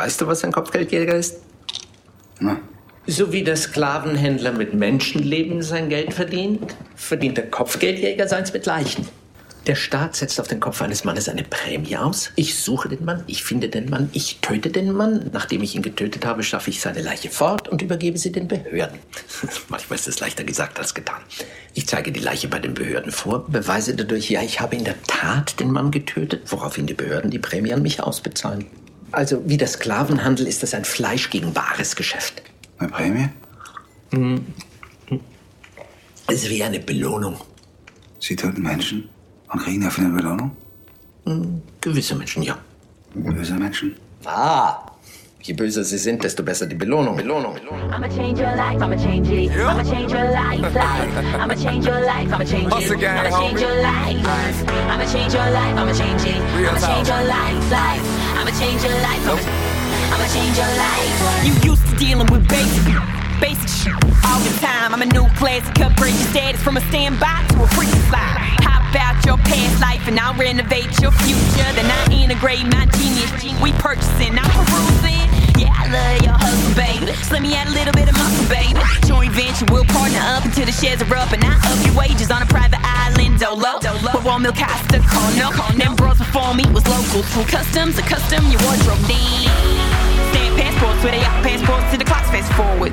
Weißt du, was ein Kopfgeldjäger ist? Na, So wie der Sklavenhändler mit Menschenleben sein Geld verdient, verdient der Kopfgeldjäger seins mit Leichen. Der Staat setzt auf den Kopf eines Mannes eine Prämie aus. Ich suche den Mann, ich finde den Mann, ich töte den Mann. Nachdem ich ihn getötet habe, schaffe ich seine Leiche fort und übergebe sie den Behörden. Manchmal ist es leichter gesagt als getan. Ich zeige die Leiche bei den Behörden vor, beweise dadurch, ja, ich habe in der Tat den Mann getötet, woraufhin die Behörden die Prämie an mich ausbezahlen. Also wie der Sklavenhandel ist das ein Fleisch gegen Bares Geschäft. eine Prämie? Es ist wie eine Belohnung. Sie töten Menschen und kriegen dafür eine Belohnung? Gewisse Menschen, ja. Böse Menschen? Ah, je böser sie sind, desto besser die Belohnung. Belohnung, Belohnung. I'ma change your life, I'ma change it. I'ma change your life, life. I'ma change your life, I'ma change Hustle it. gang, I'ma change your life. I'ma change your life, I'ma change it. I'ma talk. change your life, life. I'ma change your life, I'ma I'ma change your life. You used to dealing with basic, basic shit all the time. I'm a new classic, upgrade your status from a standby to a freaking fly. Hop out your past life and I'll renovate your future. Then I integrate my genius. We purchasing, I'm perusing. Yeah, I love your hustle, baby. Let me add a little bit of muscle, baby. Joint venture, we'll partner up until the shares are up and I up your wages on a private island, dolo. With one milk Costa Corner. Them bros before me was local. From customs to custom, your wardrobe then. Stamp passports where they got passports to the clocks fast forward.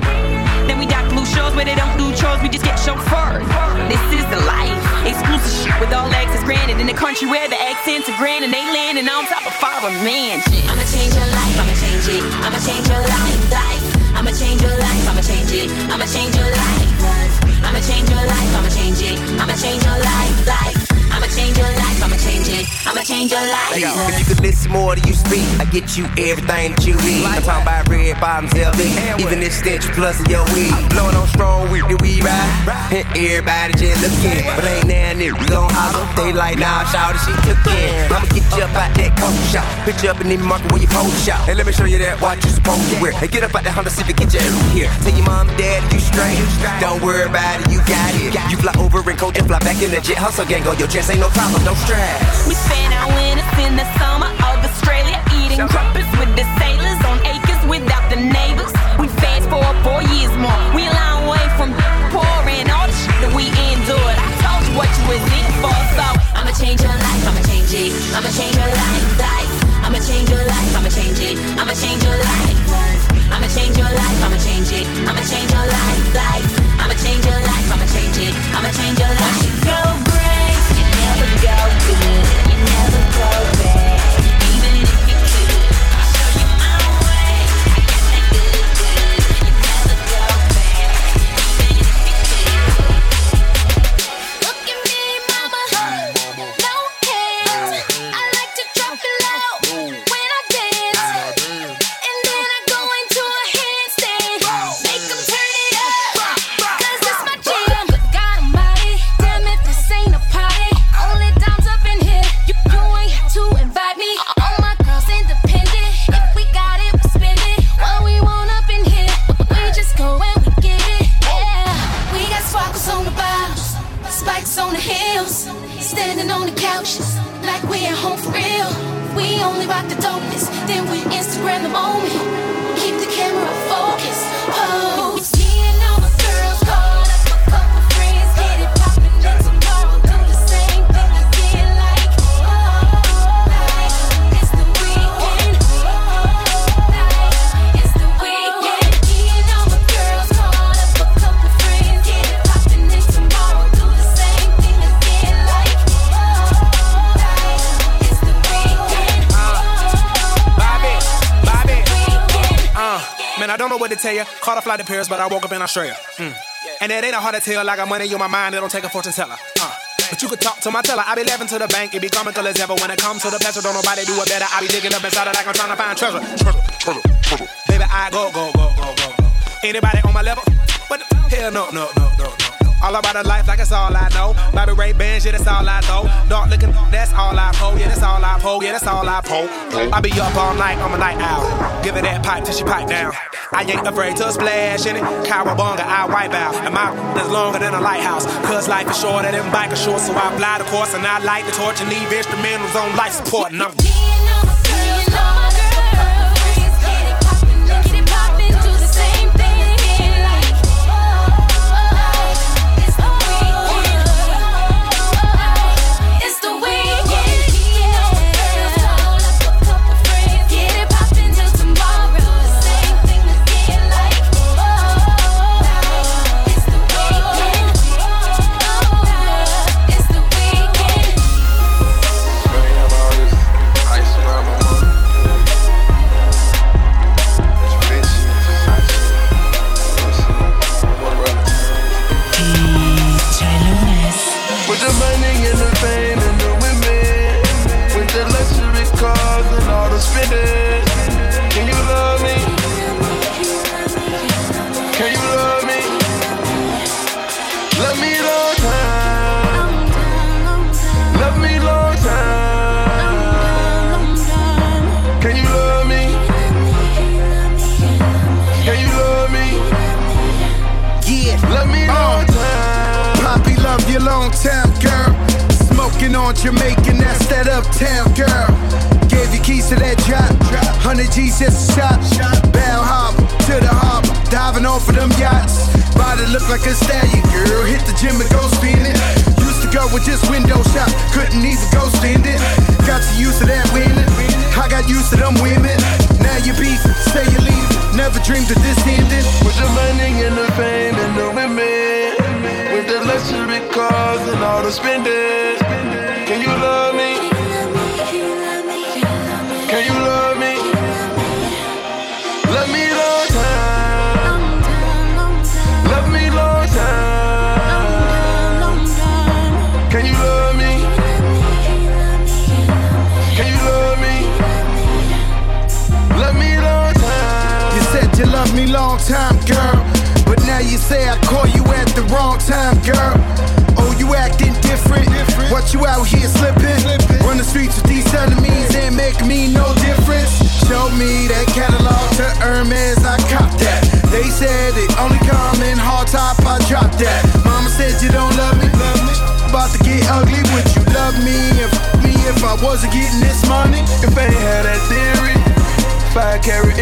Then we dock blue shows where they don't do chores, we just get chauffeured. This is the life. Exclusive shit with all access granted in the country where the accents are grand and they landing on top of father mansion. I'ma change your life, I'ma change it. I'ma change your life, life. I'ma change your life, I'ma change it. I'ma change your life, life. I'ma change your life, I'ma change it. I'ma change your life, life. I'ma change your life, I'ma change it. I'ma change your life. Hey, life. if you could listen more to you speak, I get you everything that you need. I'm talking about red bottoms, LV, even this stench plus of your weed. Blowing on strong weed, that we ride. And everybody just looking, but ain't now nigga, we gon' holler. They like, nah, shout it, she took in. I'ma get you up out that coat shop, put you up in the market where you pose shop. And let me show you that watch you supposed to wear. Hey, get up out that Honda Civic, get your ass here. Tell your mom and dad you straight. Don't worry about it, you got it. You fly over and coach and fly back in the jet. Hustle gang, go, your chest ain't no problem, no stress. We spent our winters in the Paris, but I woke up in Australia. Mm. And it ain't a hard to tell. I got money on my mind, it don't take a fortune teller. Uh. But you could talk to my teller. I be laughing to the bank, it be comical as ever. When it comes to the pleasure, don't nobody do it better. I be digging up inside it like I'm trying to find treasure. Treasure, treasure, treasure. Baby, I go, go, go, go, go, go. Anybody on my level? The hell? No, no, no, no, no. All about the life, like it's all I know. Bobby Ray Bands, yeah, that's all I know. Dark looking, that's all I pull. Yeah, that's all I pull. Yeah, that's all I pull. I be up all night, I'm a night owl. Give her that pipe till she pipe down. I ain't afraid to splash in it. Cowabunga, I wipe out. And my is longer than a lighthouse. Cause life is shorter than biker short, so I fly the course and I light the torch and leave instrumentals on life support. And I'm on Jamaican, that's that uptown girl. Gave you keys to that drop. 100 G's just a shot. Bell harbor to the harbor. Diving off of them yachts. Body look like a stallion, girl. Hit the gym and go spinning. Used to go with just window shop. Couldn't even go stand it. Got you used to that winning. I got used to them women. Now you beef, say you leave. Never dreamed of this ending. With the money and the fame and the women. With the luxury cars and all the spending. Can you love me? Can you love me? Love me long time. Love me long time. Can you love me? Can you love me? Love me long time. You said you me long time, girl. But now you say I call you at the wrong time, girl. You out here slipping? Run the streets with these enemies and make me no difference. Show me that catalog to Hermes, I cop that. They said it only come in hard top, I drop that. Mama said you don't love me. About to get ugly, would you love me and me if I wasn't getting this money? If I had that theory, if I carry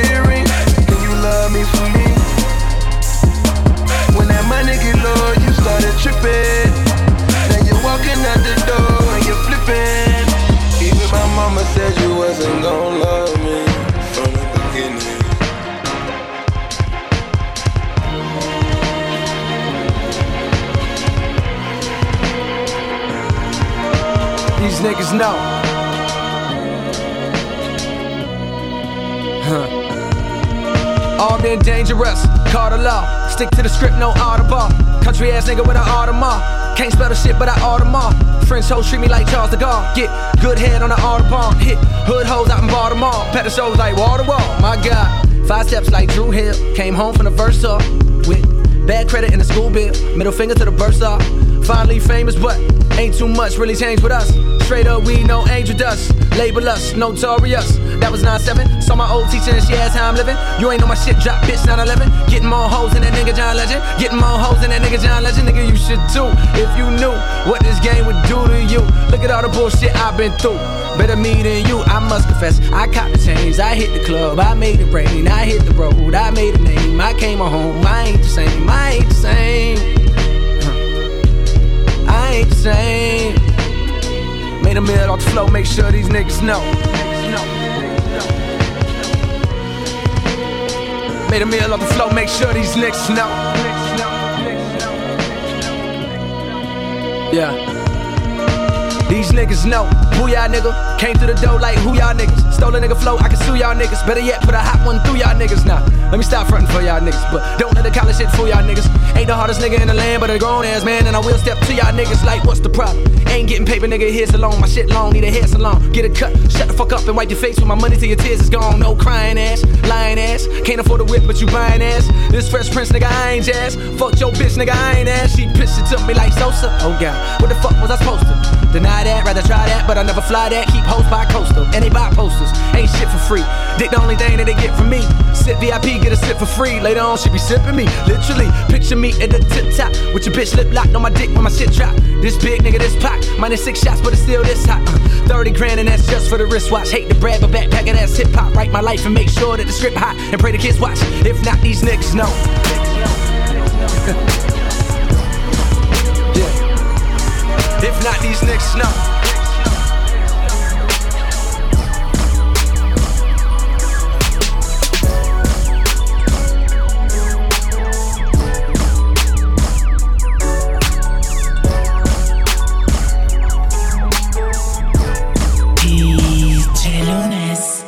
Stick to the script, no audible. Country ass nigga with an Audemars. Can't spell the shit, but I Audemars. French hoes treat me like Charles de Gaulle. Get good head on the Audubon. Hit hood hoes out in Baltimore. Pet shows like wall. My God, five steps like Drew Hill. Came home from the verse up with bad credit in the school bill. Middle finger to the burst. Finally famous, but ain't too much really changed with us. Straight up, we no angel dust. Label us notorious. That was 9-7. Saw my old teacher and she asked how I'm living. You ain't know my shit drop, bitch, 9-11. Getting more hoes than that nigga John Legend. Getting more hoes than that nigga John Legend. Nigga, you should too. If you knew what this game would do to you. Look at all the bullshit I've been through. Better me than you, I must confess. I caught the chains, I hit the club, I made it rain, I hit the road, I made a name, I came home, I ain't the same, I ain't the same. Huh. I ain't the same. Made a meal off the flow, make sure these niggas know. Made a meal off the flow, make sure these niggas know. Yeah. These niggas know who y'all nigga came through the door like who y'all niggas. Stole a nigga flow, I can sue y'all niggas. Better yet, put a hot one through y'all niggas now. Let me stop fronting for y'all niggas, but don't let the college shit fool y'all niggas. Ain't the hardest nigga in the land, but a grown ass man, and I will step to y'all niggas like, what's the problem? Ain't getting paper, nigga, here's alone. My shit long, need a hair salon. Get a cut, shut the fuck up and wipe your face with my money till your tears is gone. No crying ass, lying ass. Can't afford a whip, but you buying ass. This fresh prince, nigga, I ain't jazz. Fuck your bitch, nigga, I ain't ass. She pissed it to me like Sosa. Oh god, what the fuck was I supposed to? Deny that, rather try that, but I never fly that. Keep hoes by coastal, and they buy posters. Ain't shit for free. Dick the only thing that they get from me. Sit VIP, get a sip for free. Later on, she be sipping me. Literally, picture me at the tip top with your bitch lip locked on my dick when my shit drop. This big nigga, this pop. Minus six shots, but it's still this hot. Uh, 30 grand, and that's just for the wristwatch. Hate to brag, but backpacking ass hip hop. Write my life and make sure that the script hot. And pray the kids watch. If not, these niggas know. If not, these niggas know.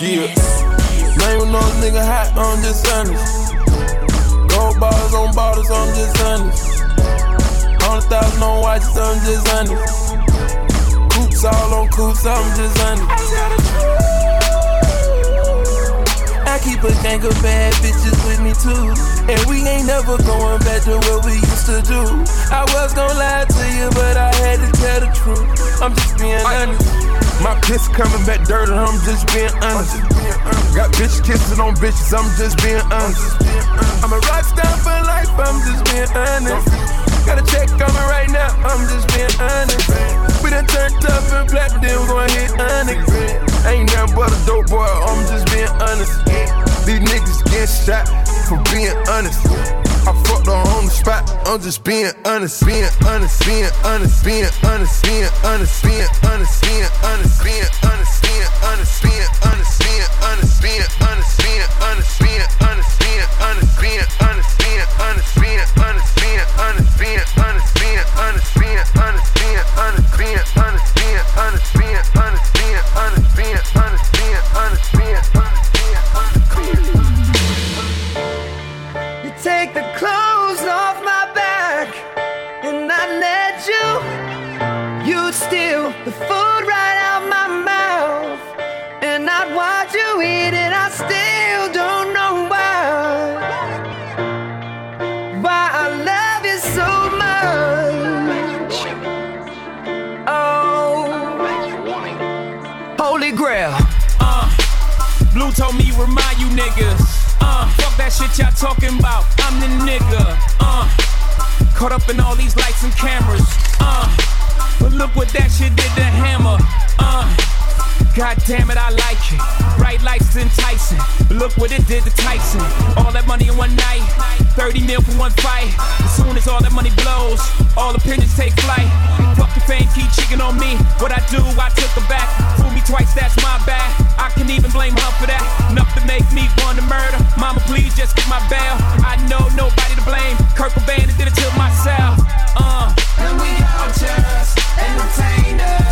Yeah. Name no nigga hot, I'm just honest. Gold bars on bottles, I'm just honest. Hundred thousand on watches, I'm just honest. Coops all on coops, I'm just honest. I keep a gang of bad bitches with me too. And we ain't never going back to what we used to do. I was gonna lie to you, but I had to tell the truth. I'm just being honest. My piss coming back dirty, I'm just being honest. Got bitch kissing on bitches, I'm just being honest. I'm a rock star for life, I'm just being honest. Got a check coming right now, I'm just being honest. We done turned up and black, but then we gon' hit onyx. Ain't nothing but a dope boy, I'm just being honest. These niggas get shot for being honest. I fucked on the spot. I'm just being honest, being honest, being honest, being honest, being honest, being honest, being honest, being honest, being honest, being honest, being honest, being honest, remind you niggas. Uh, fuck that shit y'all talking about. I'm the nigga. Uh, caught up in all these lights and cameras. Uh, but look what that shit did to Hammer. Uh, God damn it, I like it. Bright lights enticing. But look what it did to Tyson. All that money in one night. 30 mil for one fight. As soon as all that money blows, all opinions take flight. Fuck your fame, keep cheating on me. What I do, I took her back. Fool me twice, that's my bad. I can even blame her for that. Enough to make me want to murder. Mama, please just get my bail. I know nobody to blame. Kurt Cobain did it to myself. Uh. and we all just entertainers.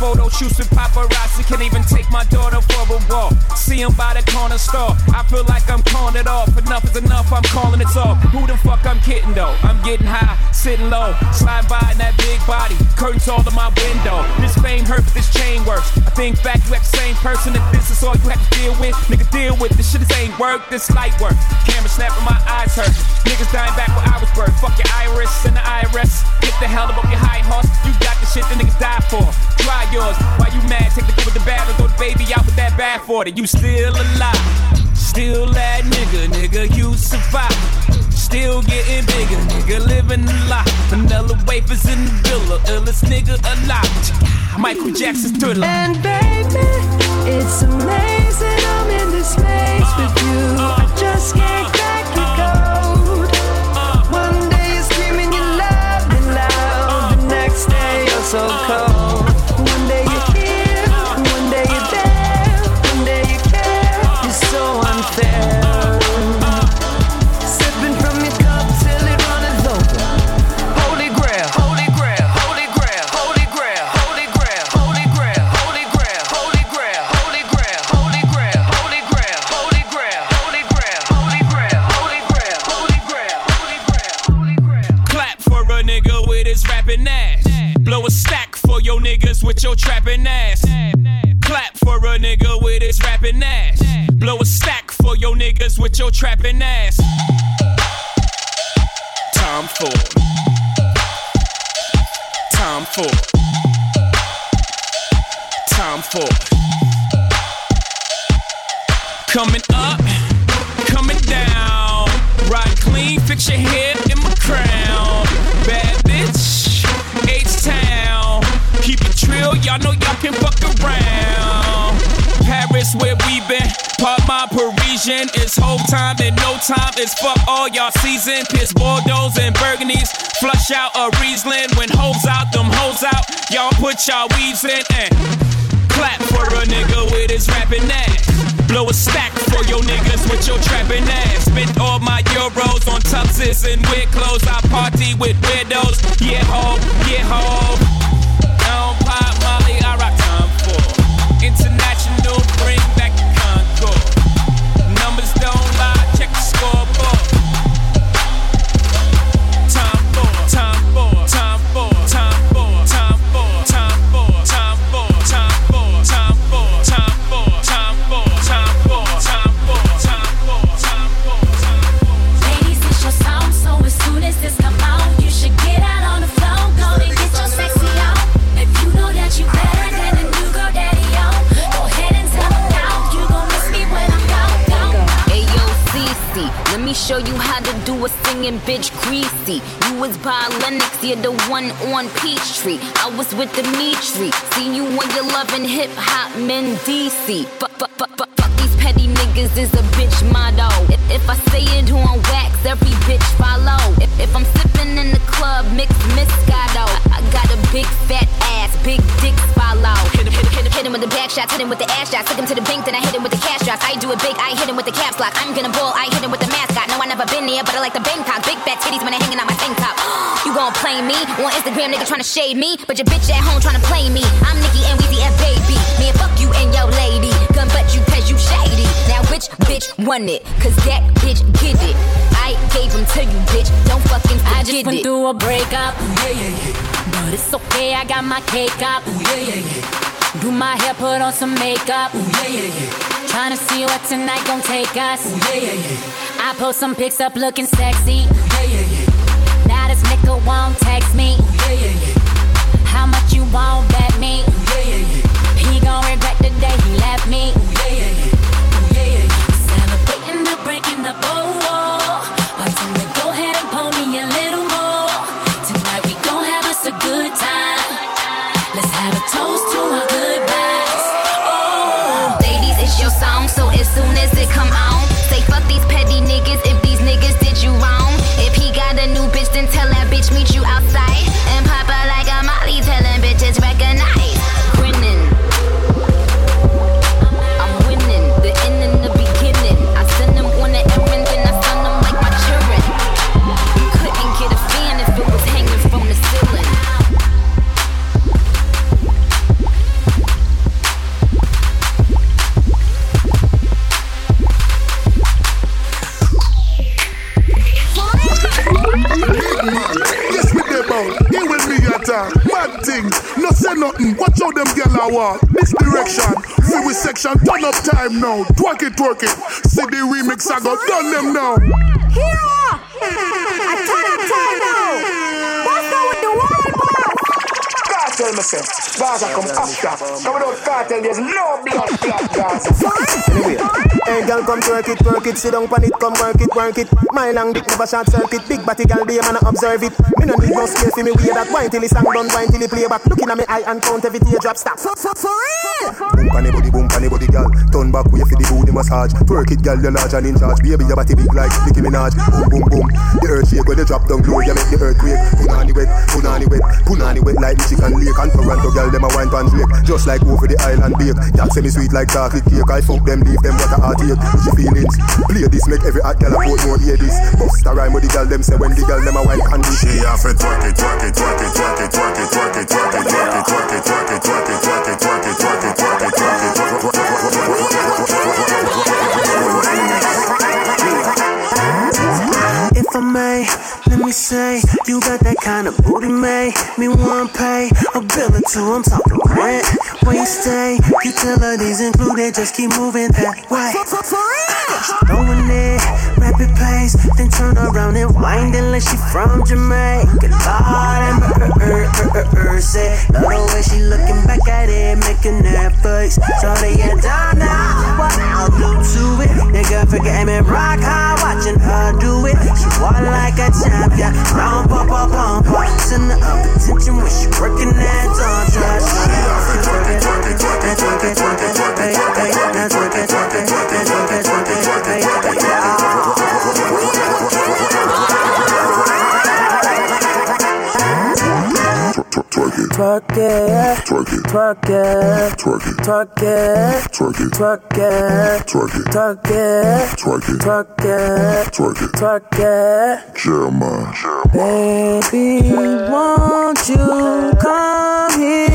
Photo shoots with paparazzi. Can't even take my daughter for a walk. See 'em by the corner store. I feel like I'm calling it off. Enough is enough, I'm calling it off. Who the fuck I'm kidding though? I'm getting high, sitting low, slide by in that big body. Curtains all to my window. This fame hurt, but this chain works. I think back, you act the same person. If this is all you have to deal with, nigga, deal with this shit. This ain't work, this light work. Camera snapping, my eyes hurt. Niggas dying back where I was birthed. Fuck your iris and the IRS. Get the hell up your high horse. You got the shit that niggas die for. Try yours. Why you mad? Take the good with the bad and throw the baby out with that bad for it. You still alive. Still that nigga, nigga, you survive. Still getting bigger, nigga, living a lot. Vanilla wafers in the villa, illest nigga alive. Michael Jackson's thriller. And baby, it's amazing I'm in this space uh, with you. Uh, I just can't crack trapping. Time. It's fuck all y'all season. Piss Bordeaux and Burgundies. Flush out a Riesling. When hoes out, them hoes out. Y'all put y'all weaves in and clap for a nigga with his rapping ass. Blow a stack for your niggas with your trapping ass. Spent all my euros on tuxes and weird clothes. I party with widows. Yeah, ho, yeah, ho. Banging bitch greasy. You was by Lenox, you're the one on Peachtree. I was with Dimitri. See you when you're loving hip hop men DC. Fuck, fuck, fuck, fuck, fuck these petty niggas is a bitch motto. If, if I say it on wax, every bitch follow. If, if I'm sipping in the club, mix Moscato. I, I got a big fat ass, big dicks follow. Hit him, hit him, hit him, with the back shots, hit him with the ass shots. Took him to the bank, then I hit him with the cash drops. I do it big, I hit him with the caps lock. I'm gonna ball, I hit him with the mascot. Never but I like the Bangkok. Big fat titties when they hanging out my tank top. You gon' play me on Instagram, nigga tryna shade me, but your bitch at home tryna play me. I'm Nicki and Weezy F baby. Man, fuck you and your lady. Gun butt you cause you shady. Now which bitch won it? Cause that bitch get it. I gave him to you, bitch. Don't fucking forget I just went it. through a breakup. Yeah, yeah, yeah. But it's okay, I got my cake up. Yeah, yeah, yeah. Do my hair, put on some makeup. Ooh, Yeah, yeah, yeah. Tryna see what tonight gon' take us. Ooh, Yeah, yeah, yeah. I post some pics up looking sexy. Yeah, yeah, yeah. Now this nigga won't text me. Yeah, yeah, yeah. How much you won't bet me? Yeah, yeah, yeah. He gon' regret the day he left me. Things. No say nothing. Watch how them gyal a walk. This direction. See we section. Turn up time now. Twerk it, twerk it. See the remix I got done them now. Here! I turn it turn now! What's up with the wild boss? Cartel myself. Gaza come after. Come without cartel, there's no blood clot Gaza. Anyway, hey girl, come twerk it, twerk it, sit down pon it, come work it, work it. My long dick never short circuit, big body girl, be a man observe it. Me no need no scale for me wear that wine till the song done, wine till the play back. Looking at me eye and count every teardrop stop. For, for, for real. Boom pon the body, boom pon the body, girl. Turn back, wait for the booty massage. Twerk it, girl, you're large and in charge. Baby, your body big like Nicki Minaj. Boom, boom, boom. The earth shake when the drop down low, you make the earthquake. Put on the wet, put on the wet, put on the wet like the chicken lake. And Toronto girl, them a wine pan flake. Just like over the island bake. That semi sweet like chocolate cake. I fuck them, leave them what a With your feelings. Play this, make every hot girl a put more hear this. Bust rhyme with the girl, them say when the girl them a wine can do. She have to twerk it, twerk it, twerk it, twerk it, twerk it, twerk it, twerk it, twerk it, twerk it, twerk it, twerk it, twerk it, twerk it, twerk it, twerk it, twerk it, twerk it, If I may, let me say, you got that kind of booty, made me want pay a bill or two. I'm talking rent, where you stay, utilities included. Just keep moving that way. Throwing it, rapid pace, then turn around and wind unless she from Jamaica. Lord and mercy, love the way she looking back at it, making that face. So they get down now, what I'll do to it. Nigga, forget me, rock hard, watching her do it. She walk like a champion, round pop pop pump pop. Send her up attention when she working that on trash. Twerk it, twerk it, twerk it, twerk it, twerk it, twerk it, twerk it, twerk it, twerk it, twerk it, twerk it, twerk it, twerk Twerk it, twerk it, twerk it, twerk it, twerk it, twerk it, twerk it, twerk it, twerk it, twerk it, twerk it, twerk it, twerk it. Jeremiah. Baby, won't you come here,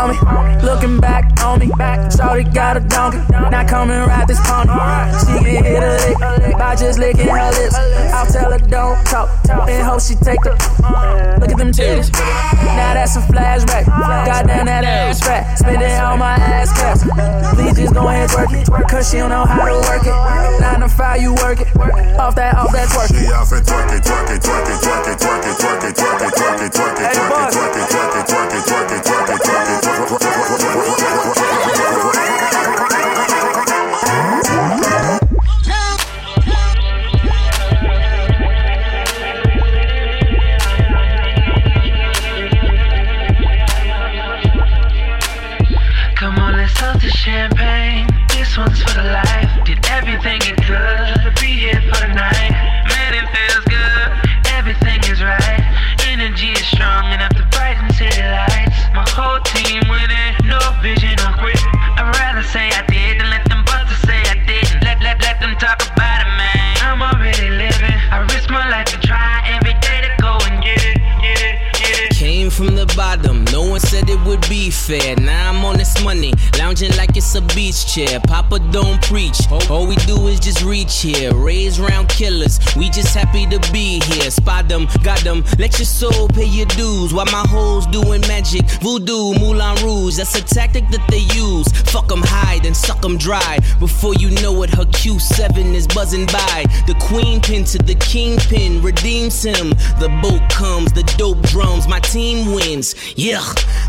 for me. Looking back on me. Shorty got a donkey. Now come and ride this pony. She can hit a lick by just licking her lips. mouth, tell her don't talk. And hope she take the. Look at them titties. Now that's a flashback. Goddamn that ass fat. Spending all my ass caps. Please just go ahead work it. Cause she don't know how to work it. Nine to five, you work it. Off that, off that twerk. She off and twerk it, twerk it, twerk it, twerk it, twerk it, twerk it, twerk it, twerk it, twerk it, twerk it, twerk it, twerk it, twerk it, twerk it, twerk it, twerk it, Come champagne. This one's for the life. Chair. Papa don't preach, all we do is just reach here. Raise round killers, we just happy to be here. Spot them, got them, let your soul pay your dues. While my hoes doing magic, voodoo, Moulin Rouge. That's a tactic that they use. Fuck them high, then suck them dry. Before you know it, her Q7 is buzzing by. The queen pin to the kingpin redeems him. The boat comes, the dope drums, my team wins. Yeah,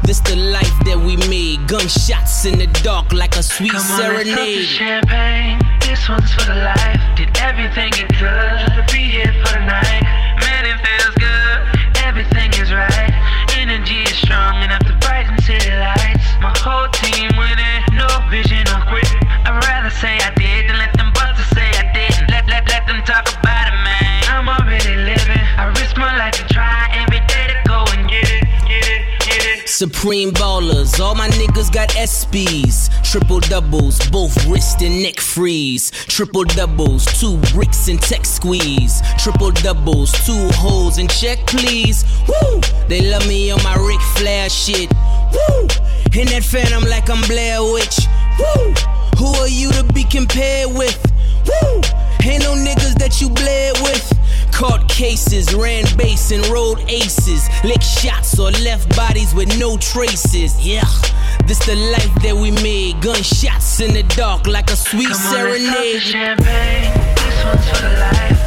this the life that we made. Gunshots in the dark like a sweet Come on, let's toast to champagne. This one's for the life. Did everything it could to be here Supreme ballers, all my niggas got SBs. Triple doubles, both wrist and neck freeze. Triple doubles, two bricks and tech squeeze. Triple doubles, two holes and check please. Woo! They love me on my Ric Flair shit. Woo! In that phantom like I'm Blair Witch. Woo! Who are you to be compared with? Woo! Ain't no niggas that you bled with. Caught cases, ran base and rolled aces. Lick shots or left bodies with no traces. Yeah, this the life that we made. Gunshots in the dark like a sweet Come on, let's toast to serenade. champagne. This one's for life.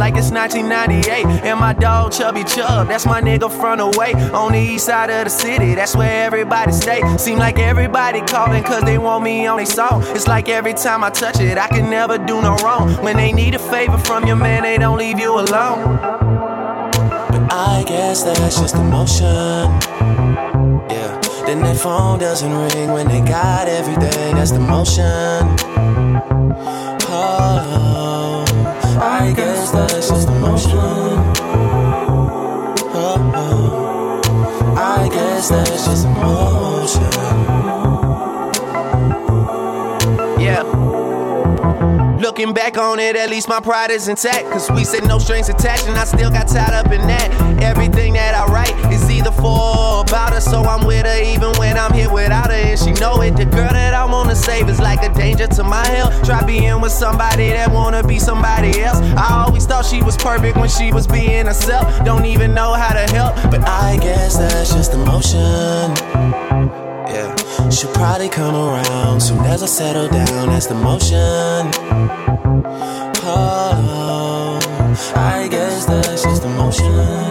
Like it's 1998. And my dog Chubby Chub, that's my nigga from the way on the east side of the city. That's where everybody stay. Seem like everybody calling cause they want me on their song. It's like every time I touch it, I can never do no wrong. When they need a favor from your man, they don't leave you alone. But I guess that's just emotion. Yeah. Then that phone doesn't ring when they got everything. That's the motion. Yeah. Looking back on it, at least my pride is intact. Cause we said no strings attached, and I still got tied up in that. Everything that I write is either for about her, so I'm with her even when I'm here without her. And she know it. The girl that I wanna save is like a danger to my health. Try being with somebody that wanna be somebody else. I always thought she was perfect when she was being herself. Don't even know how to help, but I guess that's just emotion. Yeah, she'll probably come around soon as I settle down. That's the motion. Oh, I guess that's just emotion.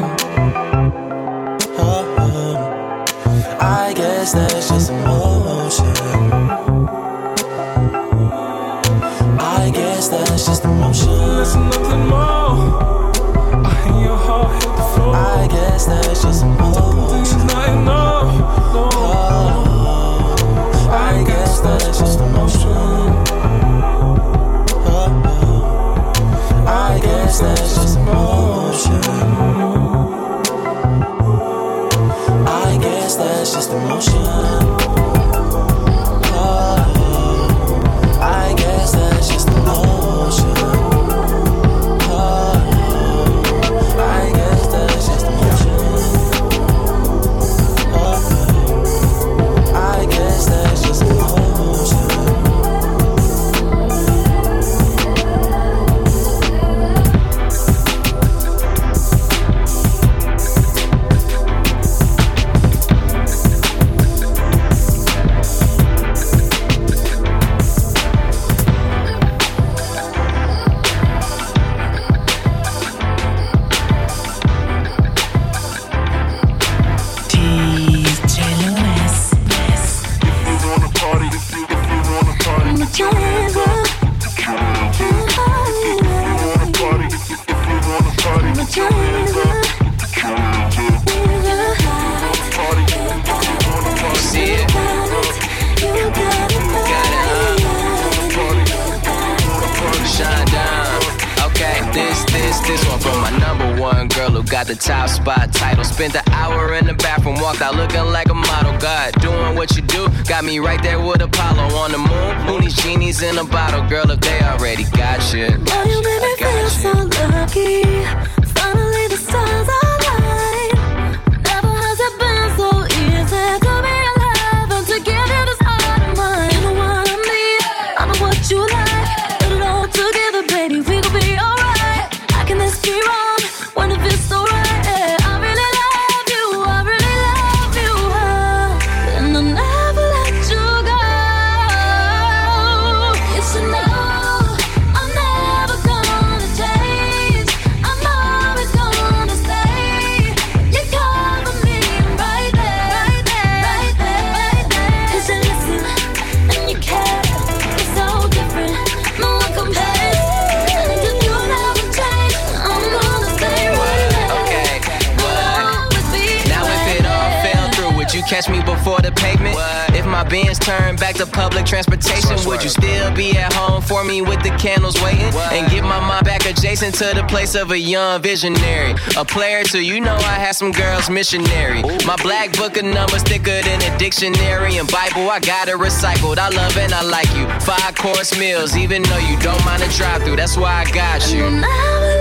got the top spot title. Spent an hour in the bathroom, walked out looking like a model. God, doing what you do, got me right there with Apollo on the moon. Who genies in a bottle, girl, if they already got you? Now you make me feel so lucky. Finally, the stars are. for the pavement? What? If my beans turned back to public transportation, would you still be at home for me with the candles waiting? What? And get my mind back adjacent to the place of a young visionary. A player too, you know I had some girls missionary. Ooh. My black book of numbers thicker than a dictionary and Bible. I got it recycled. I love and I like you. Five course meals, even though you don't mind a drive through. That's why I got you.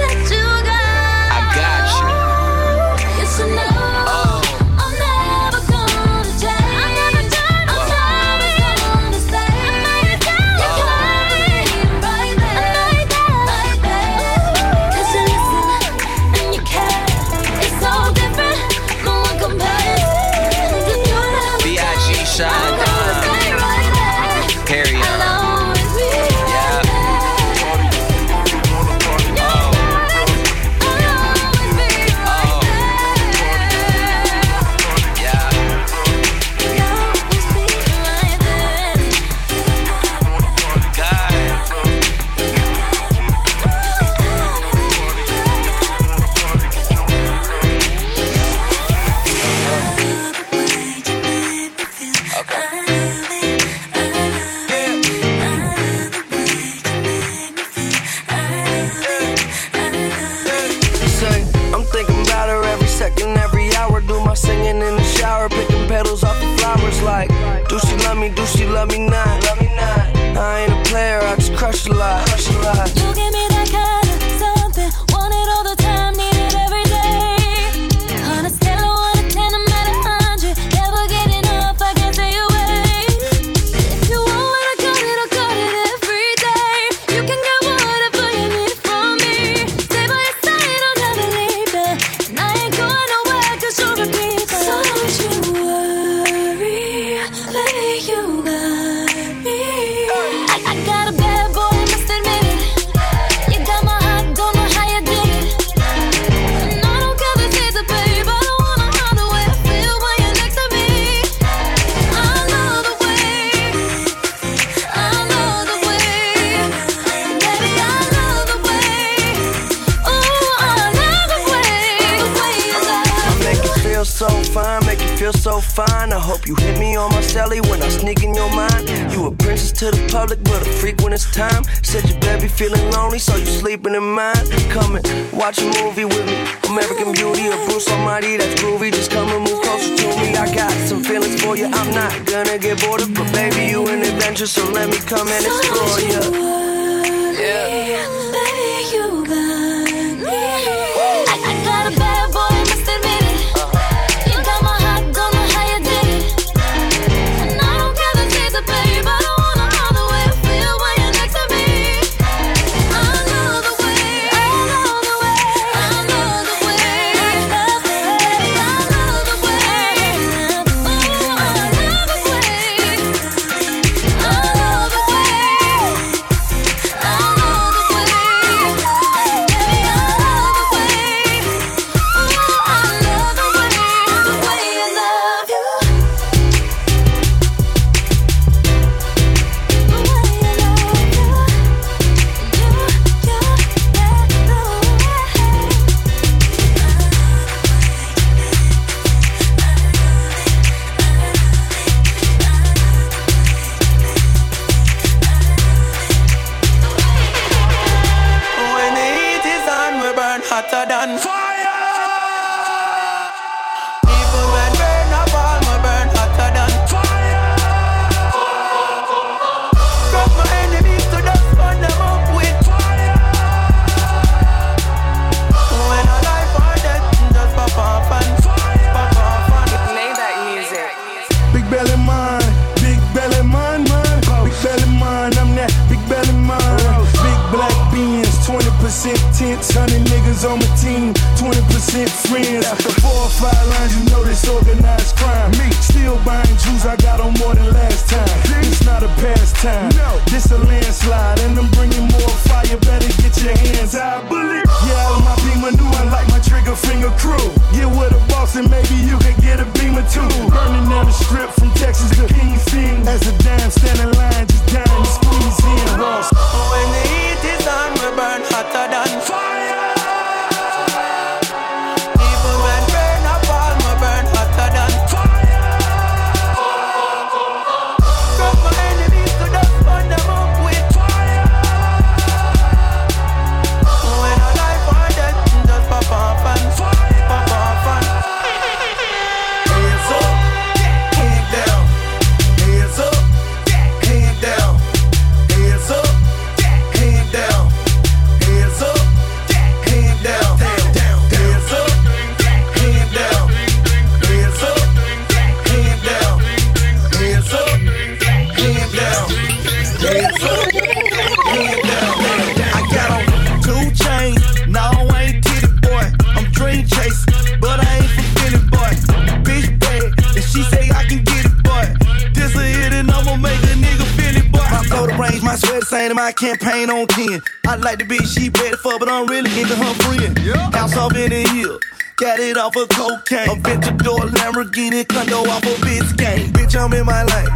My sweater stain, my campaign on 10. I like the bitch she ready for, but I'm really into her friend. House off in the hill. Got it off of cocaine. Aventador Lamborghini condo off of Biscayne. Bitch, I'm in my lane.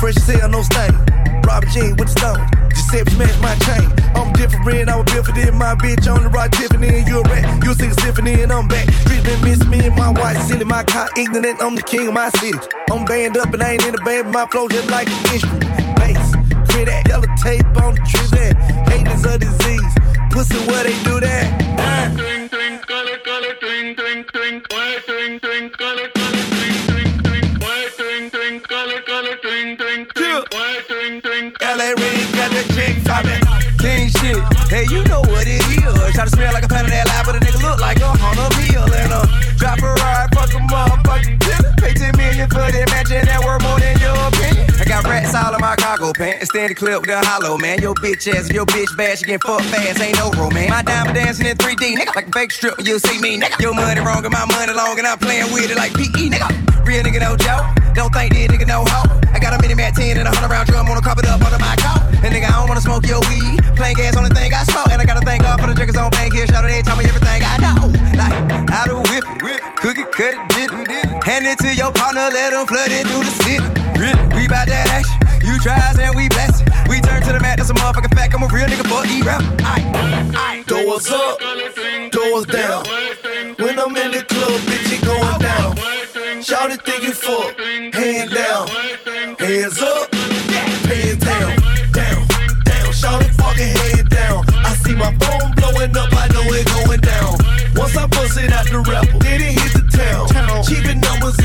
Fresh as hell, no stain. Robert Jean with the stone. Giuseppe smash my chain. I'm different, I'm a different than my bitch on the rock Tiffany and you're a rat. You sing a symphony and I'm back. Street been miss me and my wife silly. My car ignorant, I'm the king of my city. I'm band up and I ain't in the band, but my flow just like an instrument. Bass, that yellow tape on the that. Hate is a disease. Pussy, where they do that? Uh. LA Reid got the chick poppin'. King shit, hey, you know what it is. Try to smell like a pound of that lie, but a nigga look like a hundred meal. And uh, drop a ride, fuck a motherfucking. Pay 10 million for that mansion that worth more than your opinion. I got rats all in my cargo pants. Stand the clip the hollow, man. Your bitch ass, your bitch bad, you get fucked fast. Ain't no romance. My diamond dancing in 3D, nigga. Like a fake strip you see me, nigga. Your money wrong and my money long, and I'm playing with it like PE, nigga. Real nigga, no joke. Don't think this nigga no hoe. I got a mini MAC-10 and a 100 round drum on a carpet up under my coat. And nigga, I don't wanna smoke your weed. Plain gas, only thing I smoke. And I gotta thank God for the drinkers on bank here. Shout out, they tell me everything I know. Like, how to whip it, cook it, cut it, dip it. Hand it to your partner, let him flood it through the city. We bout that action. You tries and we bless it. We turn to the mat, that's a motherfucking fact. I'm a real nigga, fuck E-rap. Doors up, doors down. When I'm in the club, bitch, it going down. Shout it, think you fuck. Hand down, hands up, hands down, down, down. Shout it, fucking head down. I see my phone blowing up, I know it going down. Once I bust it out the rapper, then it hit the town. Keeping numbers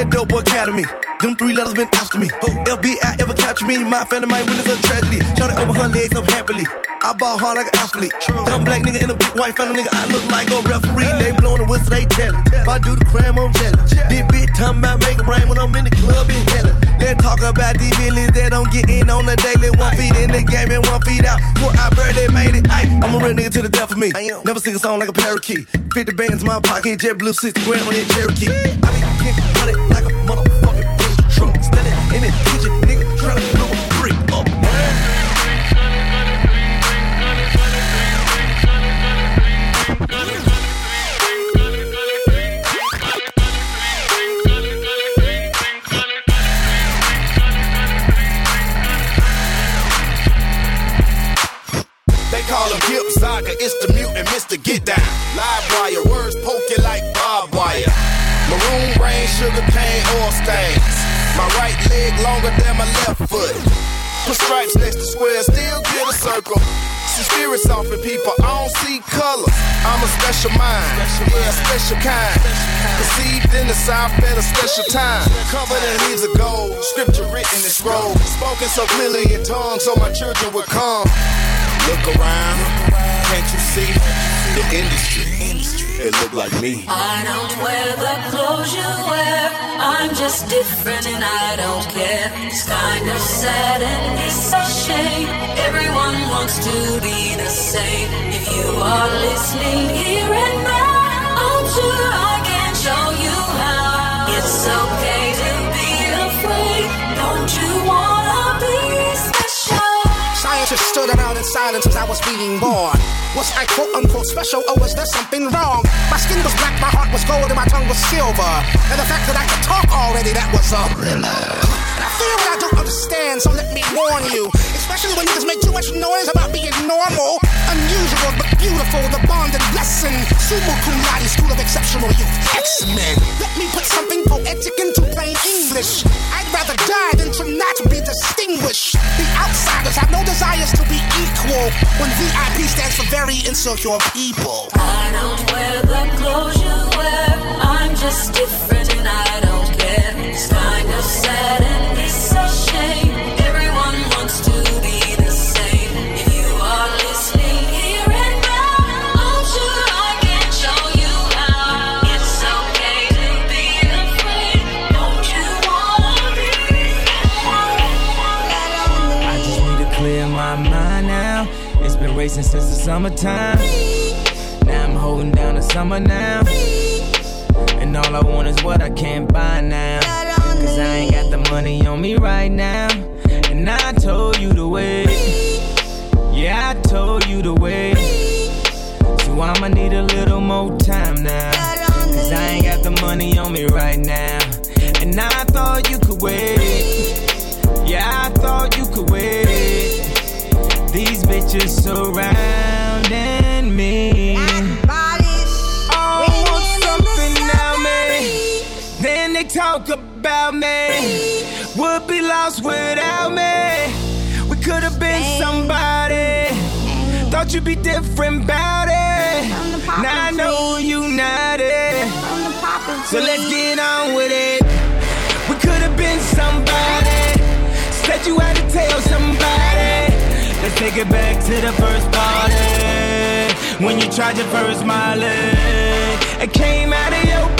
that dope academy. Them three letters been after me. Oh, FBI ever capture me? My family might witness a tragedy. It over her legs up happily. I ball hard like an athlete. Dumb black nigga in a big white family nigga. I look like a referee. They blowing the whistle, they tellin'. If I do the crime, I'm jealous. This bitch talking about making rain when I'm in the club in hella. Talk about these millions that don't get in on the daily. One feet in the game and one feet out. Poor I birthday made it. Ay, I'm a real nigga to the death of me. Never sing a song like a parakeet. 50 bands in my pocket, jet blue 60 grand on that Cherokee. I be getting like a motherfucking In the a special time. Covered in leaves of gold, scripture written in scroll. Spoken so clearly in tongues so my children would come. Look around, can't you see the industry? It look like me. I don't wear the clothes you wear. I'm just different and I don't care. It's kind of sad and it's a shame. Everyone wants to be the same. If you are listening here and now, I'm sure I can show you how. Scientists stood around in silence as I was being born. Was I quote unquote special or was there something wrong? My skin was black, my heart was gold, and my tongue was silver. And the fact that I could talk already, that was a thriller. And I feel what I don't understand, so let me warn you. Especially when niggas make too much noise about being normal. Unusual but beautiful, the bond and blessing. Summa cum laude, school of exceptional youth, X-Men. Let me put something poetic into plain English. I'd rather die than to not be distinguished. The outsiders have no desires to be equal. When VIP stands for very insecure people. I don't wear the clothes you wear. I'm just different and I don't care. It's kind of sad and it's a shame. Racing since the summertime. Now I'm holding down the summer now. And all I want is what I can't buy now. Cause I ain't got the money on me right now. And I told you to wait. Yeah, I told you to wait. So I'ma need a little more time now. Cause I ain't got the money on me right now. And I thought you could wait. Yeah, I thought you could wait. These bitches surrounding me. Oh, want something now, me. Then they talk about me. Would be lost without me. We could have been somebody. Thought you'd be different about it. Now I know you're not it. So let's get on with it. We could have been somebody. Said you had to tell somebody. Let's take it back to the first party. When you tried your first Molly. Eh, it came out of your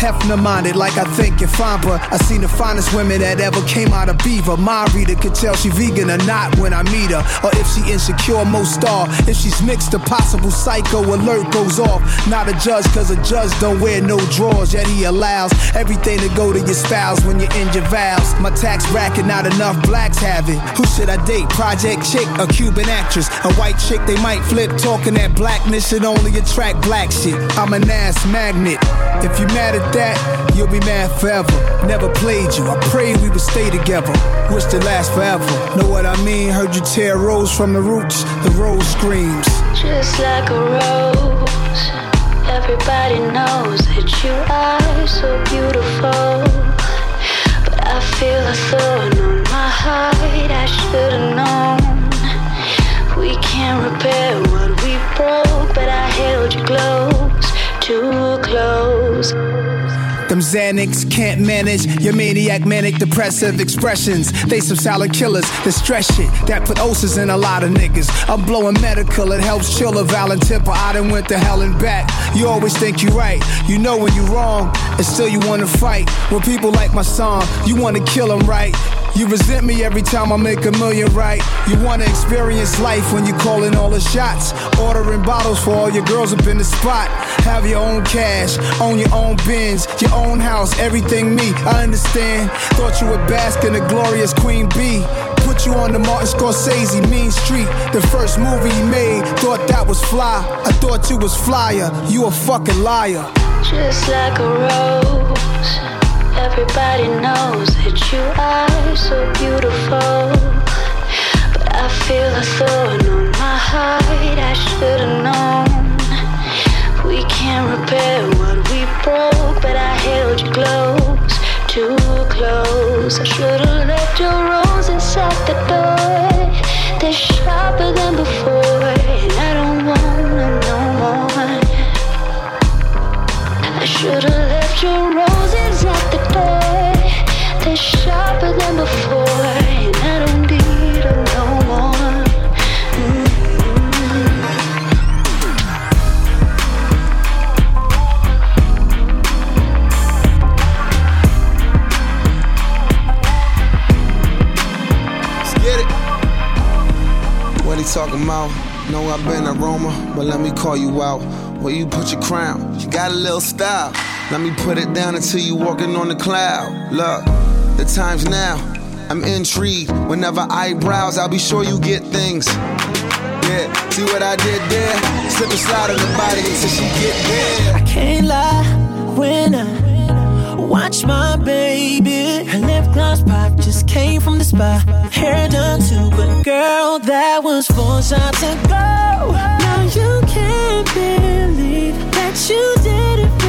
Hefner minded like I think you're fine, but I seen the finest women that ever came out of Beaver. My reader could tell she vegan or not when I meet her. Or if she insecure, most star. If she's mixed, a possible psycho alert goes off. Not a judge, cause a judge don't wear no drawers, yet he allows everything to go to your spouse when you're in your vows. My tax bracket, not enough blacks have it. Who should I date? Project chick, a Cuban actress, a white chick they might flip, talking that blackness should only attract black shit. I'm an ass magnet. If you're mad at that, you'll be mad forever. Never played you. I prayed we would stay together. Wish to last forever. Know what I mean? Heard you tear rose from the roots. The rose screams. Just like a rose, everybody knows that you are so beautiful. But I feel a thorn on my heart. I should've known. We can't repair what we broke, but I held you close, too close. Them Xanax can't manage your maniac, manic, depressive expressions. They some silent killers that stress shit that put ulcers in a lot of niggas. I'm blowing medical, it helps chill a violent temper. I done went to hell and back. You always think you're right, you know when you wrong, and still you wanna fight. When people like my song, you wanna kill them right. You resent me every time I make a million right. You wanna experience life when you calling all the shots. Ordering bottles for all your girls up in the spot. Have your own cash, own your own bins, your own house, everything me. I understand. Thought you would bask in the glorious Queen Bee. Put you on the Martin Scorsese Mean Street, the first movie he made. Thought that was fly. I thought you was flyer. You a fucking liar. Just like a rose, everybody knows that you are so beautiful. But I feel a thorn on my heart. I should've known. We can't repair what we broke, but I held you close, too close. I should've left your roses at the door. They're sharper than before, and I don't want them no more. I should've left your roses at the. They're sharper than before, and I don't need talking about? Know I've been a Roma, but let me call you out. Where you put your crown? You got a little style. Let me put it down until you walking on the cloud. Look, the time's now. I'm intrigued. Whenever eyebrows, I'll be sure you get things. Yeah, see what I did there? Slip and slide on the body until she get there. I can't lie when I watch my baby. Her lip gloss pop just came from the spa. Hair done too, but girl, that was four shots ago. Now you can't believe that you did it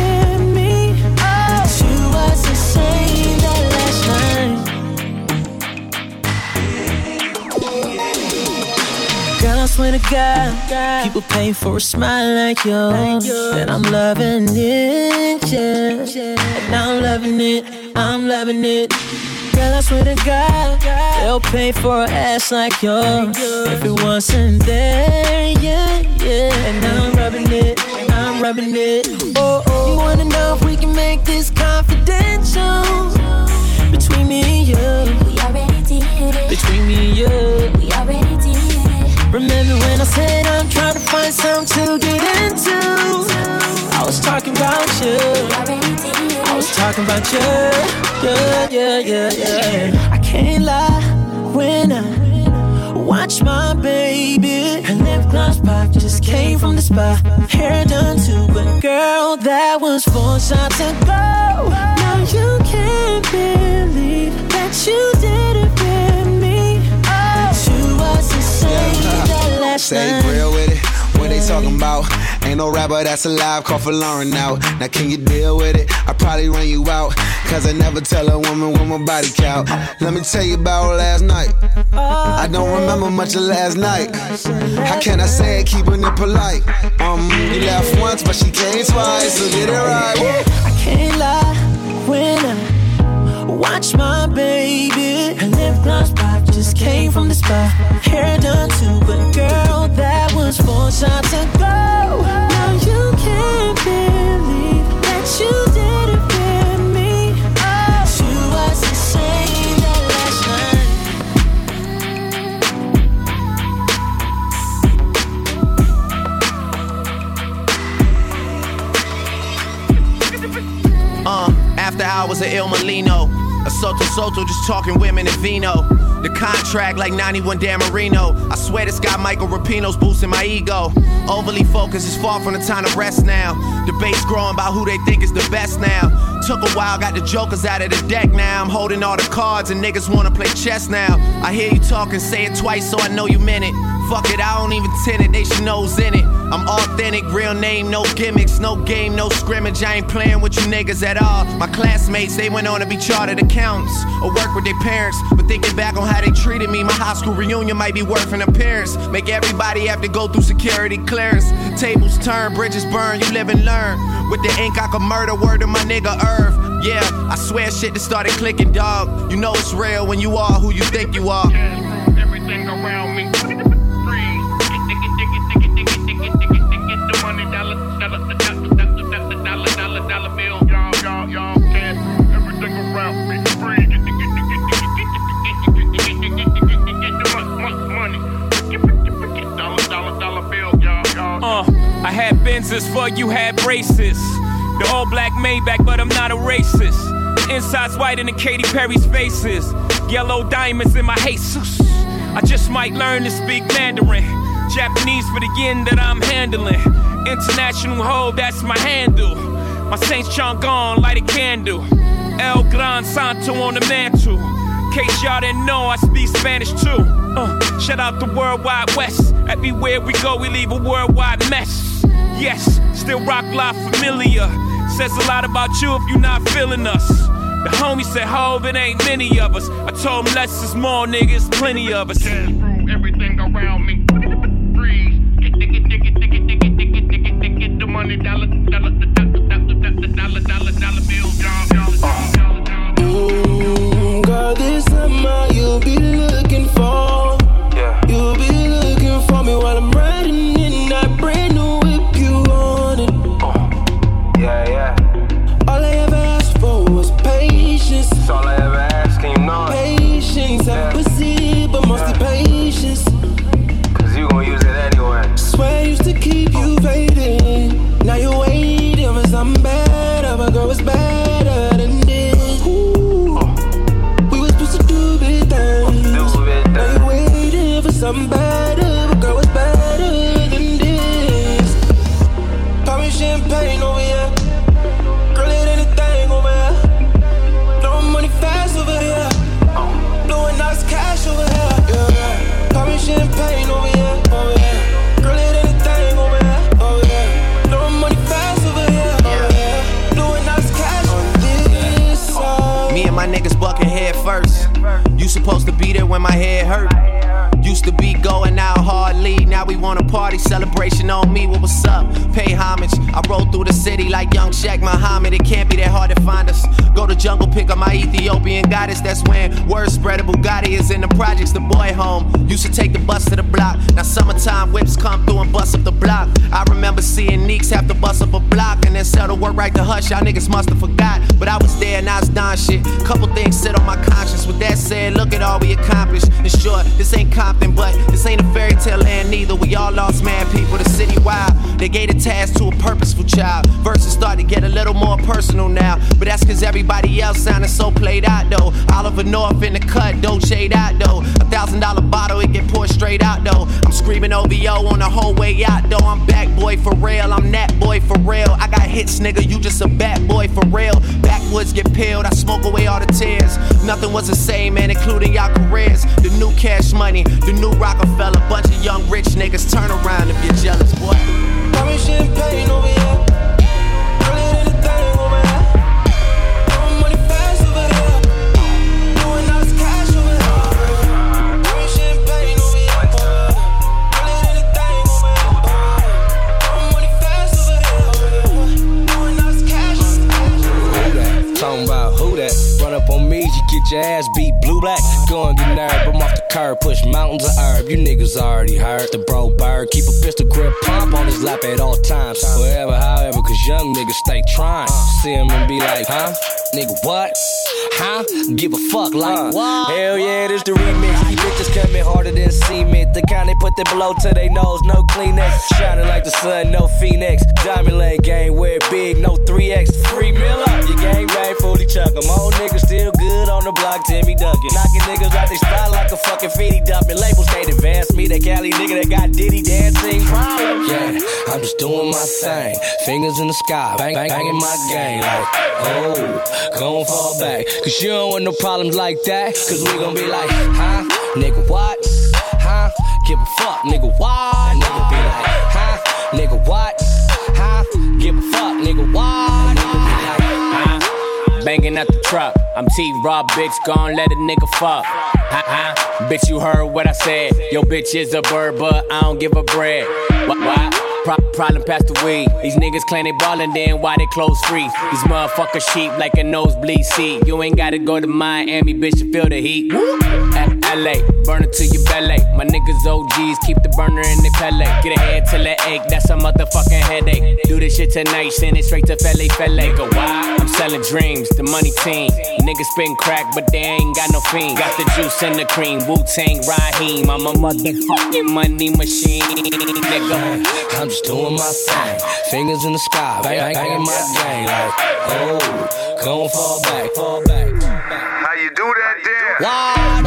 swear to God, people pay for a smile like yours. And I'm loving it, yeah. And I'm loving it, I'm loving it. Girl, I swear to God, they'll pay for an ass like yours. If it wasn't there, yeah, yeah. And I'm rubbing it, I'm rubbing it. Oh, find something to get into? I was talking about you. I was talking about you. Yeah, yeah, yeah, yeah. I can't lie when I watch my baby. Her lip gloss pop just came from the spa. Hair done too, but girl, that was four shots ago. Now you can't believe that you did it with me. But you was the same that last Say night. real with it. When talking about. Ain't no rapper that's alive, call for Lauren out. Now can you deal with it? I probably run you out. Cause I never tell a woman what my body count. Let me tell you about last night. I don't remember much of last night. How can I say it, keeping it polite? Um, you laughed once, but she came twice, so get it right. I can't lie when I watch my baby. Lip gloss just came from the spa. Hair done too, but girl, that was four shots ago. Now you can't believe that you did it with me. Oh, she was the same that last night. Uh, after hours of Il Mulino. A Sotto Sotto just talking women and vino. The contract like 91 Dan Marino. I swear this guy Michael Rapino's boosting my ego. Overly focused is far from the time to rest now. Debates growing about who they think is the best now. Took a while, got the jokers out of the deck now. I'm holding all the cards and niggas wanna play chess now. I hear you talking, say it twice so I know you meant it. Fuck it, I don't even tend it, they should know's in it. I'm authentic, real name, no gimmicks, no game, no scrimmage. I ain't playing with you niggas at all. My classmates, they went on to be chartered accountants or work with their parents. But thinking back on how they treated me, my high school reunion might be worth an appearance. Make everybody have to go through security clearance. Tables turn, bridges burn, you live and learn. With the ink, I could murder, word to my nigga Irv. Yeah, I swear shit that started clicking, dog. You know it's real when you are who you think you are. Everything around me. Uh, I had Benzes for you had braces. The all black Maybach, but I'm not a racist. The inside's white in the Katy Perry's faces. Yellow diamonds in my Jesus. I just might learn to speak Mandarin. Japanese for the yen that I'm handling. International hoe, that's my handle. My Saints Chongon, light a candle. El Gran Santo on the mantle. Case y'all didn't know, I speak Spanish too. Uh, shout out the Worldwide West. Everywhere we go, we leave a worldwide mess. Yes, still rock live familiar. Says a lot about you if you're not feeling us. The homie said, Hove, it ain't many of us. I told him, less is more, niggas, plenty of us. Everything around me. Freeze. Get the money, dollar, dollar, dollar, dollar, dollar bill, dog. Mmm, girl, this summer you'll be looking for. Yeah. You'll be looking for me while I'm want a party celebration on me. What was up? Pay homage. I roll through the city like young Shaq Muhammad. It can't be that hard to find us. Go to jungle, pick up my Ethiopian goddess. That's when word spread a Bugatti is in the projects. The boy home used to take the bus to the block. Now summertime whips come through and bust up the block. I remember seeing Neeks have to bust up a block and then sell the work right to hush. Y'all niggas must have forgot, but I was there and I was done shit. Couple things sit on my conscience. With that said, look at all we accomplished. In short, this ain't Compton, but this ain't a fairy tale land neither. We all lost mad people. The city wild. They gave the task to a purposeful child. Verses start to get a little more personal now, but that's cause everybody else sounded so played out though. Oliver North in the cut, Dolce out though. A thousand dollar bottle, it get poured straight out though. I'm screaming OVO on the whole way out though. I'm back boy for real, I'm that boy for real. I got hits, nigga, you just a bad boy for real. Backwoods get peeled, I smoke away all the tears. Nothing was the same, man, including y'all careers. The new cash money, the new Rockefeller. Bunch of young rich niggas turn around if you're jealous, boy. Pouring champagne over you. Get your ass beat blue black. Go and get nerve, I'm off the curb, push mountains of herb. You niggas already heard the bro bird. Keep a pistol grip pump on his lap at all times. Wherever, however, cause young niggas stay trying. See him and be like, huh? Nigga, what? Huh? Give a fuck like uh, what? Hell yeah, this the remix. These bitches coming harder than cement. The kind they put the blow to their nose, no Kleenex. Shining like the sun, no Phoenix. Diamond Lane gang, wear big, no 3X. Free Miller, your gang bang, fully chuck 'em. Old niggas still good on the block, Timmy Duncan. Knocking niggas out they spot like a fucking feedy dumping. Labels can't advance me, that Cali nigga that got Diddy dancing. Yeah, I'm just doing my thing. Fingers in the sky, bang, bang, banging my gang. Like, oh, gon' fall back. Cause you don't want no problems like that. Cause we gon' be like, huh? Nigga, what? Huh? Give a fuck, nigga, what? Nigga be like, huh? Nigga, what? Huh? Give a fuck, nigga, what? Banging at the truck. I'm T Rob, bitch, gon' let a nigga fuck. Huh, huh? Bitch, you heard what I said. Yo, bitch is a bird, but I don't give a bread. What? Pro- problem past the weed. These niggas claim they ballin', then why they close free? These motherfuckers sheep like a nosebleed seat. You ain't gotta go to Miami, bitch, to feel the heat. At LA, burn it to your belly. My niggas OGs keep the burner in the pellet. Get a head till it ache, that's a motherfucking headache. Do this shit tonight, send it straight to Fele Fele. Go why? I'm selling dreams, the money team. Niggas spitting crack, but they ain't got no fiend. Got the juice and the cream, Wu Tang Raheem. I'm a motherfucking money machine, nigga. I'm just doing my thing. Fingers in the sky, bang, bang, banging my gang. Like, oh, gon' fall back, fall back. How you do that there? Why?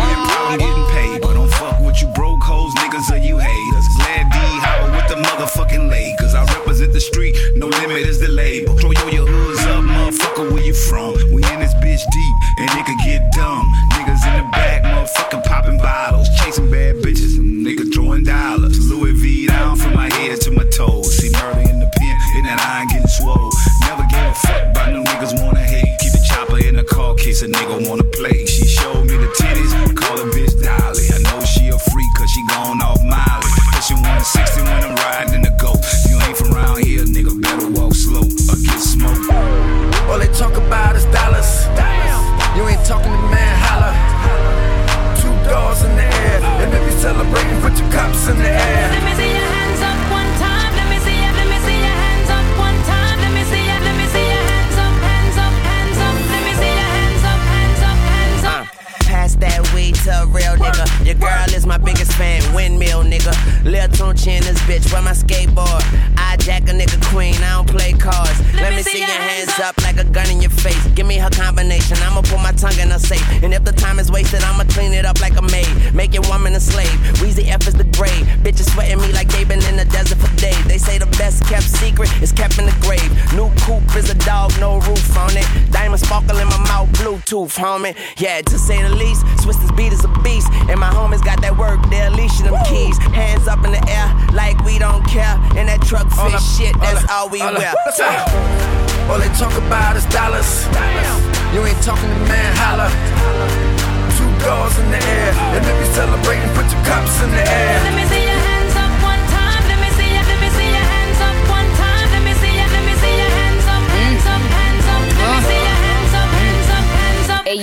Motherfucking popping bottles, chasing bad bitches, and nigga throwing dollars. Louis V down from my head to my toes. See murder in the pen, and that iron getting swole. Never gave a fuck about no niggas wanna hate. Keep the chopper in the car case a nigga wanna in the air. Fan, windmill nigga. Lil Tunechi in this bitch, where my skateboard. I jack a nigga queen, I don't play cards. Let, me see your hands up like a gun in your face. Give me her combination, I'ma put my tongue in her safe. And if the time is wasted, I'ma clean it up like a maid. Make your woman a slave. Weezy F is the grave. Bitches sweating me like they been in the desert for days. They say the best kept secret is kept in the grave. New coupe is a dog, no roof on it. Diamond sparkle in my mouth, Bluetooth, homie. Yeah, to say the least, Swizz Beatz is a beast. And my homies got that work, they're leashing them keys. Hands up in the air, like we don't care. And that truck fit shit, that's all we wear. All they talk about is dollars. You ain't talking to man, holla. Two doors in the air. And if you celebrating, put your cups in the air.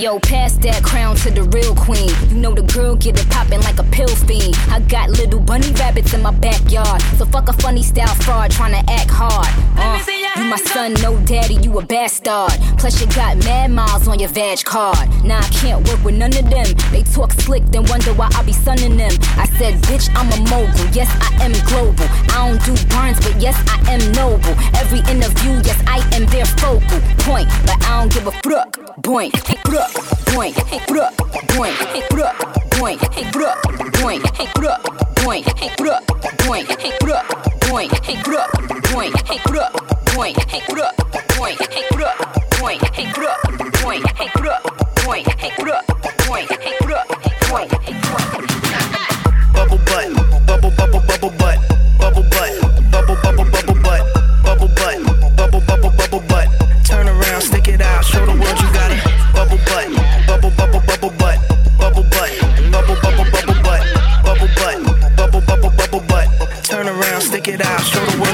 Yo, pass that crown to the real queen. You know the girl get it poppin' like a pill fiend. I got little bunny rabbits in my backyard. So fuck a funny style fraud tryna act hard. Uh, you my son, no daddy, you a bastard. Plus you got mad miles on your vag card. Nah, I can't work with none of them. They talk slick, then wonder why I be sunning them. I said, bitch, I'm a mogul. Yes, I am global. I don't do burns, but yes, I am noble. Every interview, yes, I am their focal point. But I don't give a fuck. Boink, bruh, boink, bruh, boink, bruh, boink, bruh, boink, bruh, boink, bruh, boink, bruh, boink, bruh, boink, bruh, boink, bruh, boink, bruh, boink, bruh, point, put up, point, put up, point, Bubble butt, bubble bubble bubble butt, bubble butt, bubble bubble bubble butt, bubble butt, bubble bubble bubble butt. Turn around, stick it out, show the world you got it. Bubble butt, bubble bubble bubble butt, down, show the world.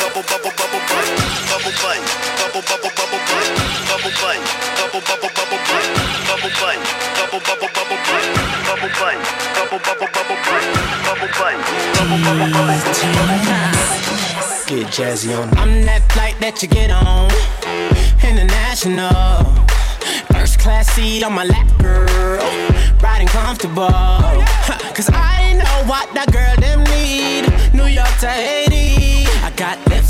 Bubble bubble bubble butt, bubble butt, bubble bubble bubble butt, bubble butt, bubble bubble bubble butt, bubble butt, bubble bubble bubble butt, bubble butt, bubble bubble bubble butt, bubble butt, bubble bubble bubble. Get jazzy on I'm that flight that you get on. International. First class seat on my lap, girl. Riding comfortable. Huh, Cause I know what that girl them need. New York to Haiti.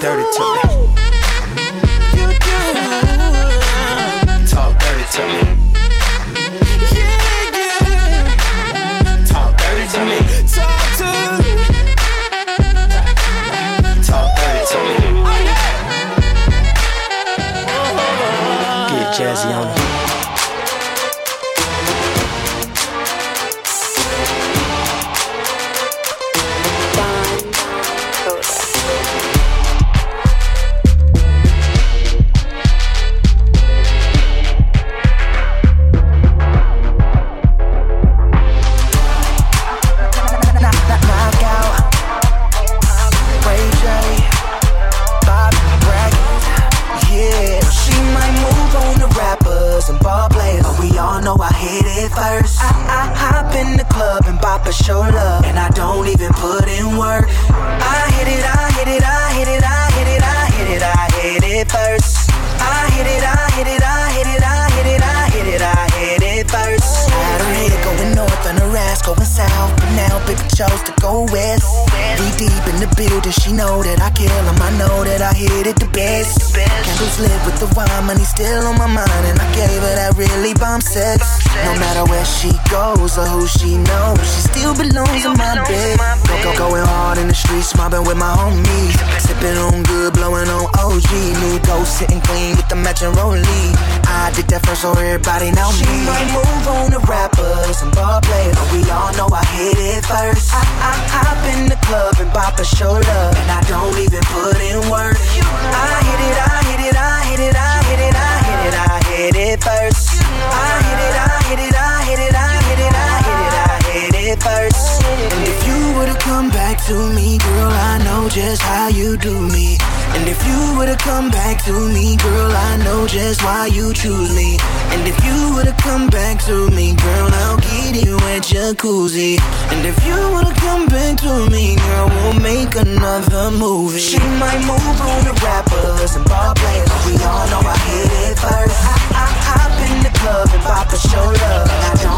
Dirty to me. for who she knows. She still belongs still in my belongs bed. My go, go, going hard in the streets, mobbing with my homies. Sipping on good, blowing on OG. New ghost sitting clean with the matching rollie. I did that first, so everybody know she me. She might move on to rappers and bar players, but we all know I hit it first. I, I, hop in the club and pop a shoulder, and I don't even put in work. I hit it, I hit it, I hit it, I hit it, I hit it, I hit it first. I hit it, I hit it, I hit it, I come back to me, girl, I know just how you do me. And if you would've come back to me, girl, I know just why you choose me. And if you would've come back to me, girl, I'll get you a jacuzzi. And if you wanna come back to me, girl, we'll make another movie. She might move on to rappers and ball players, but we all know I hit it first. I, I, hop in the club and pop a show love. I don't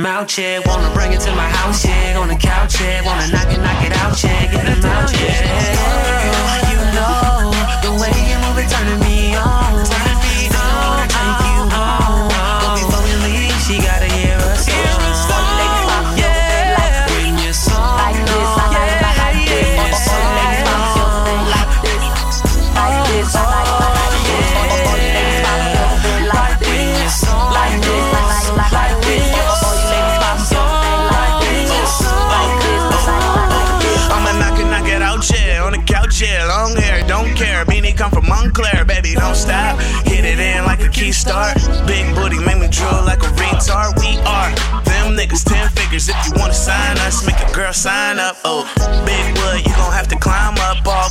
him out, yeah. Wanna bring it to my house, yeah. On the couch, yeah. Wanna knock it, knock it out, yeah. Get him out, yeah. years if you wanna sign us. Make a girl sign up. Oh, big wood, you gon' have to climb up all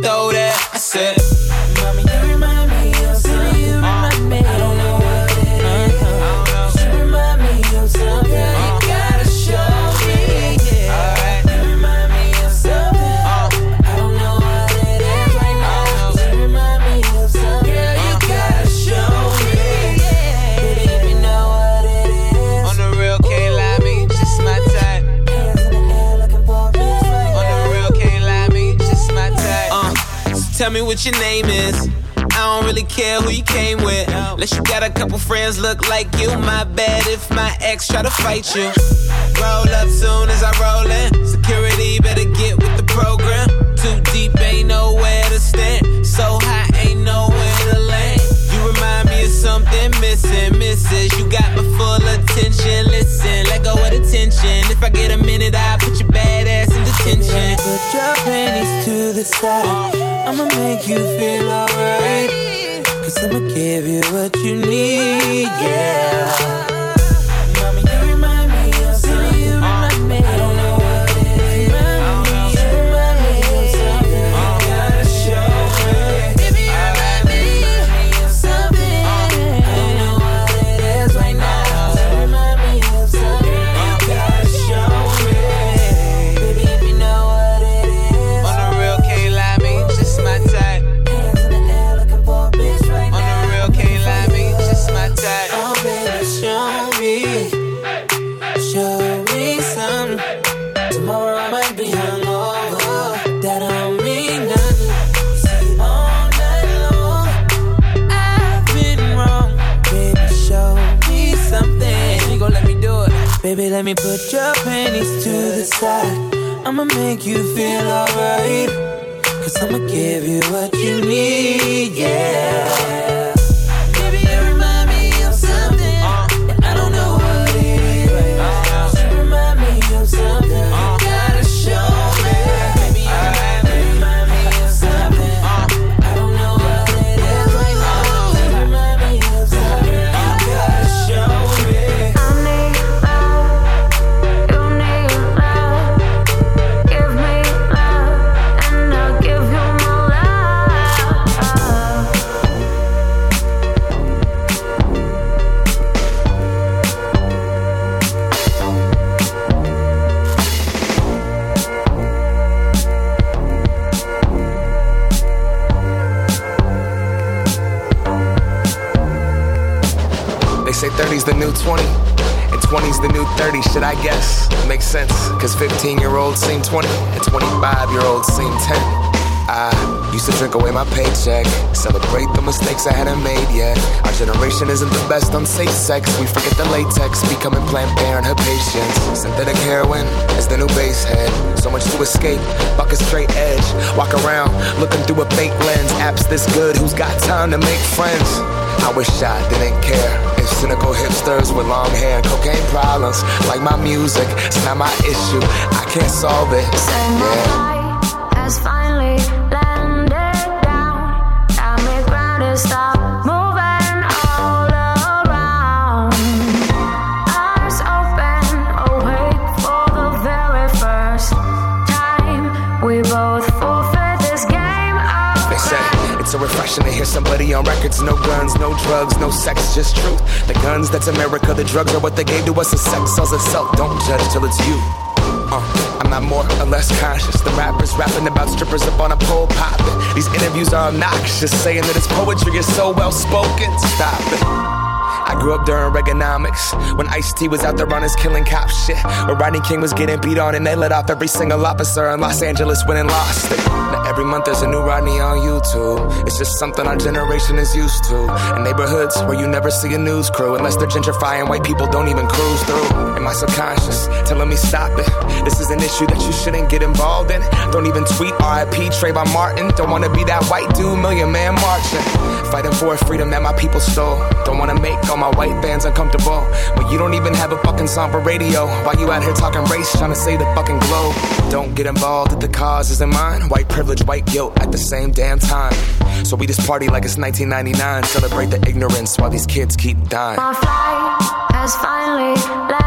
Unless you got a couple friends look like you. My bad if my ex try to fight you. Roll up soon as I roll in. Security better get with the program. Too deep, ain't nowhere to stand. So high, ain't nowhere to land. You remind me of something missing, misses. You got my full attention. Listen, let go of the tension. If I get a minute, I'll put your bad ass in detention. Put your panties to the side. I'ma make you feel alright. Cause I'ma give you what you need, yeah. Solve it. Yeah. has finally landed down. Got me grounded, stop moving all around. Eyes open, oh, awake for the very first time. We both forfeit this game of They say it's so refreshing to hear somebody on records. No guns, no drugs, no sex, just truth. The guns, that's America. The drugs are what they gave to us. The sex sells itself. Don't judge till it's you. I'm not more or less conscious. The rappers rapping about strippers up on a pole popping. These interviews are obnoxious, saying that his poetry is so well spoken. Stop it. I grew up during Reaganomics when Ice T was out there on his killing cop shit. When Rodney King was getting beat on and they let off every single officer in Los Angeles and lost. Now every month there's a new Rodney on YouTube. It's just something our generation is used to. In neighborhoods where you never see a news crew unless they're gentrifying, white people don't even cruise through. In my subconscious telling me stop it. This is an issue that you shouldn't get involved in. Don't even tweet RIP Trayvon Martin. Don't wanna be that white dude, million man marching. Fighting for a freedom that my people stole. Don't wanna make all my white fans uncomfortable. But you don't even have a fucking song for radio. Why you out here talking race, trying to save the fucking globe? Don't get involved if the cause isn't mine. White privilege, white guilt at the same damn time. So we just party like it's 1999. Celebrate the ignorance while these kids keep dying. My flight has finally landed